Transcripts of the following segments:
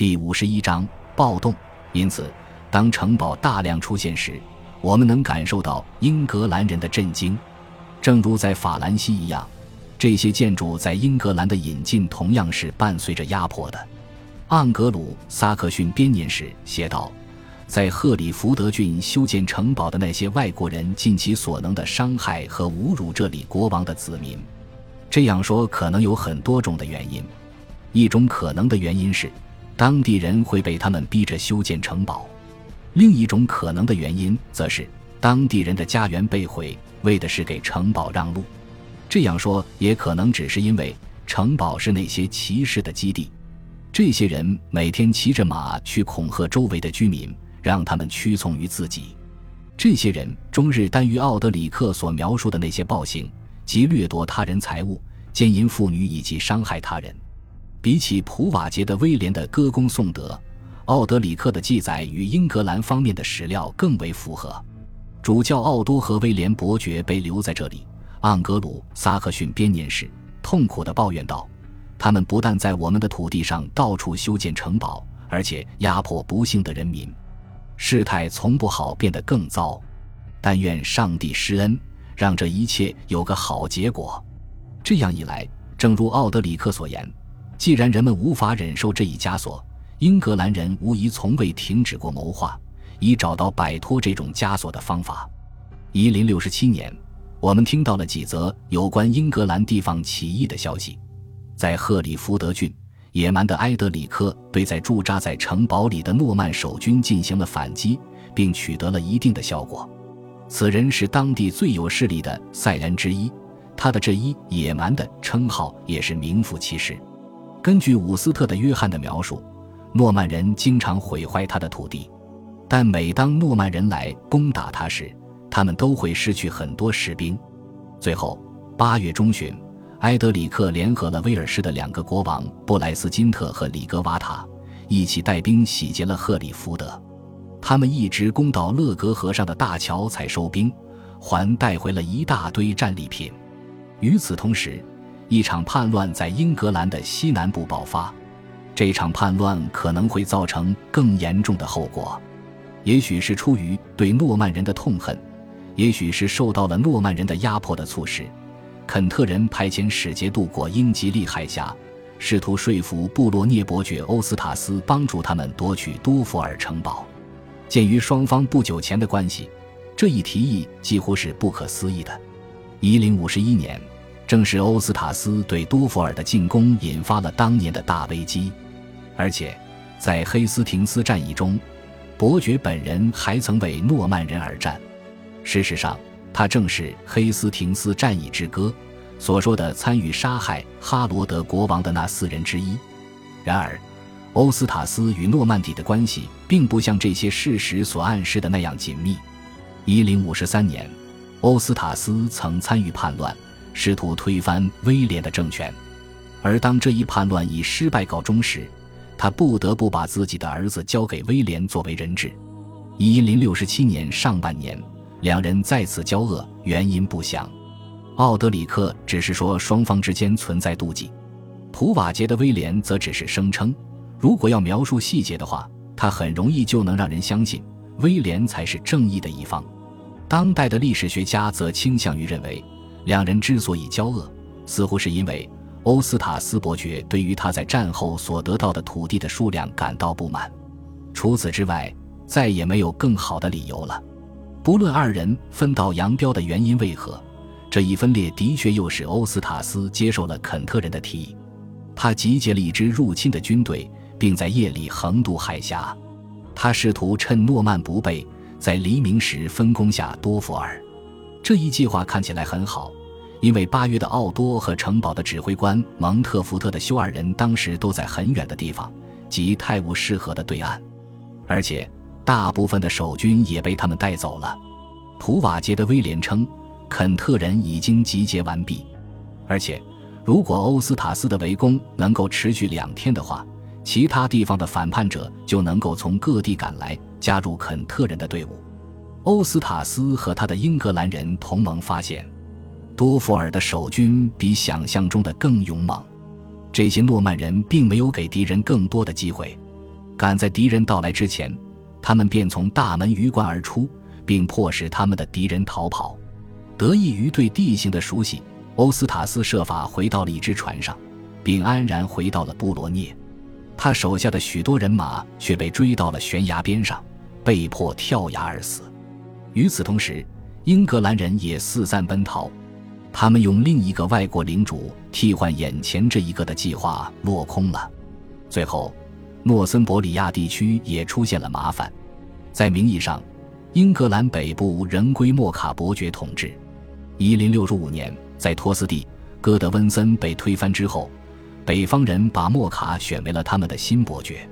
第五十一章暴动。因此，当城堡大量出现时，我们能感受到英格兰人的震惊。正如在法兰西一样，这些建筑在英格兰的引进同样是伴随着压迫的。盎格鲁撒克逊编年史写道。在赫里福德郡修建城堡的那些外国人尽其所能的伤害和侮辱这里国王的子民，这样说可能有很多种的原因。一种可能的原因是，当地人会被他们逼着修建城堡；另一种可能的原因则是，当地人的家园被毁，为的是给城堡让路。这样说也可能只是因为城堡是那些骑士的基地，这些人每天骑着马去恐吓周围的居民。让他们屈从于自己。这些人终日耽于奥德里克所描述的那些暴行，即掠夺他人财物、奸淫妇女以及伤害他人。比起普瓦捷的威廉的歌功颂德，奥德里克的记载与英格兰方面的史料更为符合。主教奥多和威廉伯爵被留在这里。盎格鲁撒克逊编年史痛苦地抱怨道：“他们不但在我们的土地上到处修建城堡，而且压迫不幸的人民。”事态从不好变得更糟，但愿上帝施恩，让这一切有个好结果。这样一来，正如奥德里克所言，既然人们无法忍受这一枷锁，英格兰人无疑从未停止过谋划，以找到摆脱这种枷锁的方法。一零六七年，我们听到了几则有关英格兰地方起义的消息，在赫里福德郡。野蛮的埃德里克对在驻扎在城堡里的诺曼守军进行了反击，并取得了一定的效果。此人是当地最有势力的塞人之一，他的这一野蛮的称号也是名副其实。根据伍斯特的约翰的描述，诺曼人经常毁坏他的土地，但每当诺曼人来攻打他时，他们都会失去很多士兵。最后，八月中旬。埃德里克联合了威尔士的两个国王布莱斯金特和里格瓦塔，一起带兵洗劫了赫里福德。他们一直攻到勒格河上的大桥才收兵，还带回了一大堆战利品。与此同时，一场叛乱在英格兰的西南部爆发。这场叛乱可能会造成更严重的后果，也许是出于对诺曼人的痛恨，也许是受到了诺曼人的压迫的促使。肯特人派遣使节渡过英吉利海峡，试图说服布洛涅伯爵欧斯塔斯帮助他们夺取多佛尔城堡。鉴于双方不久前的关系，这一提议几乎是不可思议的。一零五十一年，正是欧斯塔斯对多佛尔的进攻引发了当年的大危机，而且在黑斯廷斯战役中，伯爵本人还曾为诺曼人而战。事实上。他正是黑斯廷斯战役之歌所说的参与杀害哈罗德国王的那四人之一。然而，欧斯塔斯与诺曼底的关系并不像这些事实所暗示的那样紧密。一零五三年，欧斯塔斯曾参与叛乱，试图推翻威廉的政权。而当这一叛乱以失败告终时，他不得不把自己的儿子交给威廉作为人质。一零六七年上半年。两人再次交恶，原因不详。奥德里克只是说双方之间存在妒忌，普瓦捷的威廉则只是声称，如果要描述细节的话，他很容易就能让人相信威廉才是正义的一方。当代的历史学家则倾向于认为，两人之所以交恶，似乎是因为欧斯塔斯伯爵对于他在战后所得到的土地的数量感到不满。除此之外，再也没有更好的理由了。不论二人分道扬镳的原因为何，这一分裂的确又使欧斯塔斯接受了肯特人的提议。他集结了一支入侵的军队，并在夜里横渡海峡。他试图趁诺曼不备，在黎明时分攻下多佛尔。这一计划看起来很好，因为八月的奥多和城堡的指挥官蒙特福特的修二人当时都在很远的地方，即泰晤士河的对岸，而且。大部分的守军也被他们带走了。普瓦捷的威廉称，肯特人已经集结完毕，而且，如果欧斯塔斯的围攻能够持续两天的话，其他地方的反叛者就能够从各地赶来，加入肯特人的队伍。欧斯塔斯和他的英格兰人同盟发现，多佛尔的守军比想象中的更勇猛。这些诺曼人并没有给敌人更多的机会。赶在敌人到来之前，他们便从大门鱼贯而出，并迫使他们的敌人逃跑。得益于对地形的熟悉，欧斯塔斯设法回到了一只船上，并安然回到了布罗涅。他手下的许多人马却被追到了悬崖边上，被迫跳崖而死。与此同时，英格兰人也四散奔逃。他们用另一个外国领主替换眼前这一个的计划落空了。最后，诺森伯里亚地区也出现了麻烦。在名义上，英格兰北部仍归莫卡伯爵统治。一零六五年，在托斯蒂，戈德温森被推翻之后，北方人把莫卡选为了他们的新伯爵。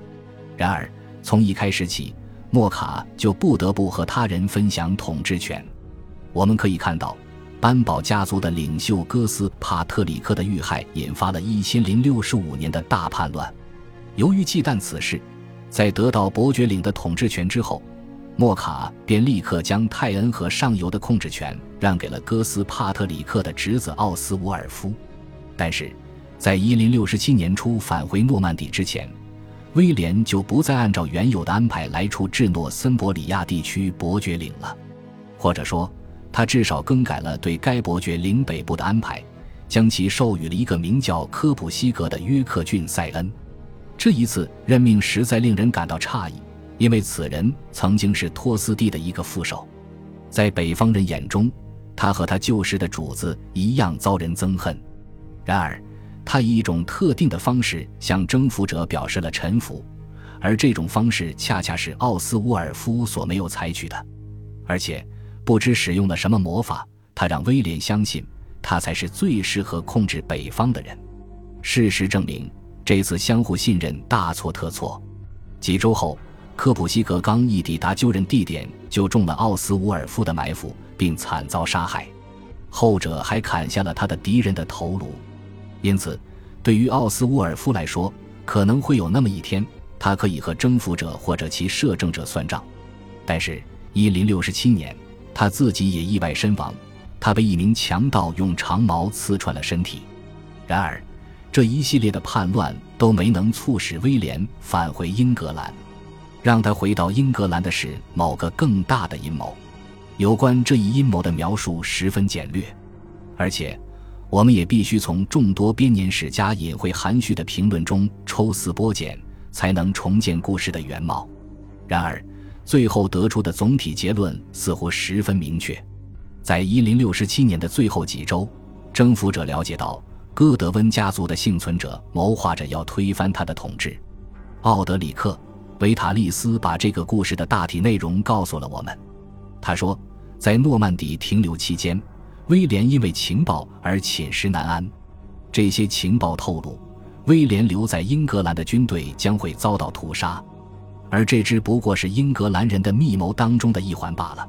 然而，从一开始起，莫卡就不得不和他人分享统治权。我们可以看到。班堡家族的领袖戈斯帕特里克的遇害，引发了一千零六十五年的大叛乱。由于忌惮此事，在得到伯爵领的统治权之后，莫卡便立刻将泰恩河上游的控制权让给了戈斯帕特里克的侄子奥斯伍尔夫。但是，在一零六七年初返回诺曼底之前，威廉就不再按照原有的安排来处置诺森伯里亚地区伯爵领了，或者说。他至少更改了对该伯爵领北部的安排，将其授予了一个名叫科普西格的约克郡塞恩。这一次任命实在令人感到诧异，因为此人曾经是托斯蒂的一个副手，在北方人眼中，他和他旧时的主子一样遭人憎恨。然而，他以一种特定的方式向征服者表示了臣服，而这种方式恰恰是奥斯乌尔夫所没有采取的，而且。不知使用了什么魔法，他让威廉相信他才是最适合控制北方的人。事实证明，这次相互信任大错特错。几周后，科普西格刚一抵达就任地点，就中了奥斯乌尔夫的埋伏，并惨遭杀害。后者还砍下了他的敌人的头颅。因此，对于奥斯沃尔夫来说，可能会有那么一天，他可以和征服者或者其摄政者算账。但是，一零六七年。他自己也意外身亡，他被一名强盗用长矛刺穿了身体。然而，这一系列的叛乱都没能促使威廉返回英格兰。让他回到英格兰的是某个更大的阴谋。有关这一阴谋的描述十分简略，而且，我们也必须从众多编年史家隐晦含蓄的评论中抽丝剥茧，才能重建故事的原貌。然而。最后得出的总体结论似乎十分明确，在一零六七年的最后几周，征服者了解到戈德温家族的幸存者谋划着要推翻他的统治。奥德里克·维塔利斯把这个故事的大体内容告诉了我们。他说，在诺曼底停留期间，威廉因为情报而寝食难安。这些情报透露，威廉留在英格兰的军队将会遭到屠杀。而这只不过是英格兰人的密谋当中的一环罢了。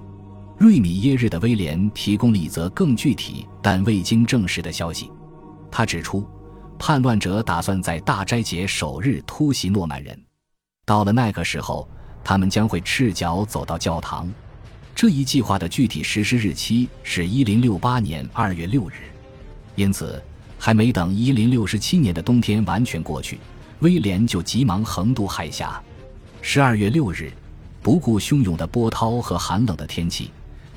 瑞米耶日的威廉提供了一则更具体但未经证实的消息。他指出，叛乱者打算在大斋节首日突袭诺曼人。到了那个时候，他们将会赤脚走到教堂。这一计划的具体实施日期是一零六八年二月六日。因此，还没等一零六七年的冬天完全过去，威廉就急忙横渡海峡。十二月六日，不顾汹涌的波涛和寒冷的天气，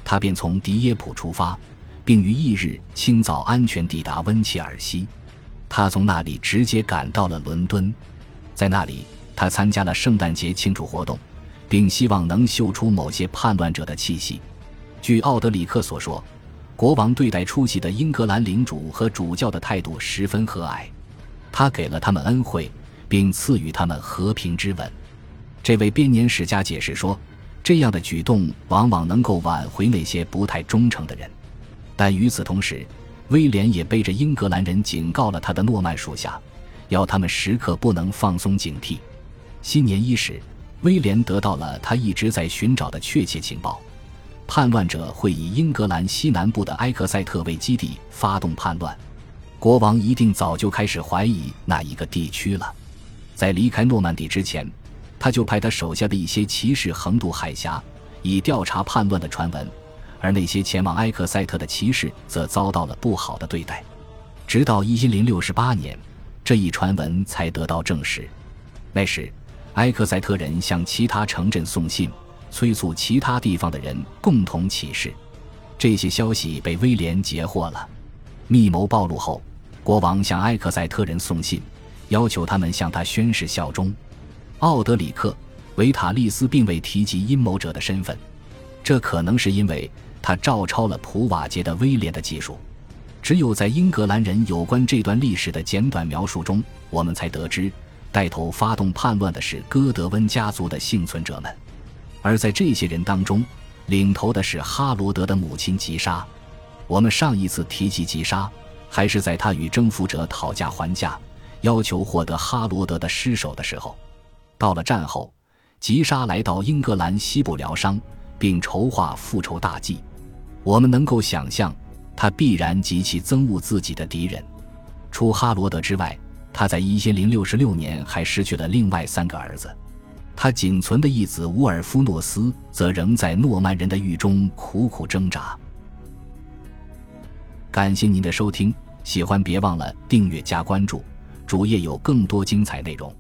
他便从迪耶普出发，并于翌日清早安全抵达温切尔西。他从那里直接赶到了伦敦，在那里，他参加了圣诞节庆祝活动，并希望能嗅出某些叛乱者的气息。据奥德里克所说，国王对待出席的英格兰领主和主教的态度十分和蔼，他给了他们恩惠，并赐予他们和平之吻。这位编年史家解释说，这样的举动往往能够挽回那些不太忠诚的人，但与此同时，威廉也背着英格兰人警告了他的诺曼属下，要他们时刻不能放松警惕。新年伊始，威廉得到了他一直在寻找的确切情报：叛乱者会以英格兰西南部的埃克塞特为基地发动叛乱。国王一定早就开始怀疑那一个地区了。在离开诺曼底之前。他就派他手下的一些骑士横渡海峡，以调查叛乱的传闻，而那些前往埃克塞特的骑士则遭到了不好的对待。直到一零六八年，这一传闻才得到证实。那时，埃克塞特人向其他城镇送信，催促其他地方的人共同起事。这些消息被威廉截获了。密谋暴露后，国王向埃克塞特人送信，要求他们向他宣誓效忠。奥德里克·维塔利斯并未提及阴谋者的身份，这可能是因为他照抄了普瓦捷的威廉的技术。只有在英格兰人有关这段历史的简短描述中，我们才得知。带头发动叛乱的是戈德温家族的幸存者们，而在这些人当中，领头的是哈罗德的母亲吉莎。我们上一次提及吉莎，还是在他与征服者讨价还价，要求获得哈罗德的尸首的时候。到了战后，吉莎来到英格兰西部疗伤，并筹划复仇大计。我们能够想象，他必然极其憎恶自己的敌人，除哈罗德之外。他在一千零六十六年还失去了另外三个儿子，他仅存的义子乌尔夫诺斯则仍在诺曼人的狱中苦苦挣扎。感谢您的收听，喜欢别忘了订阅加关注，主页有更多精彩内容。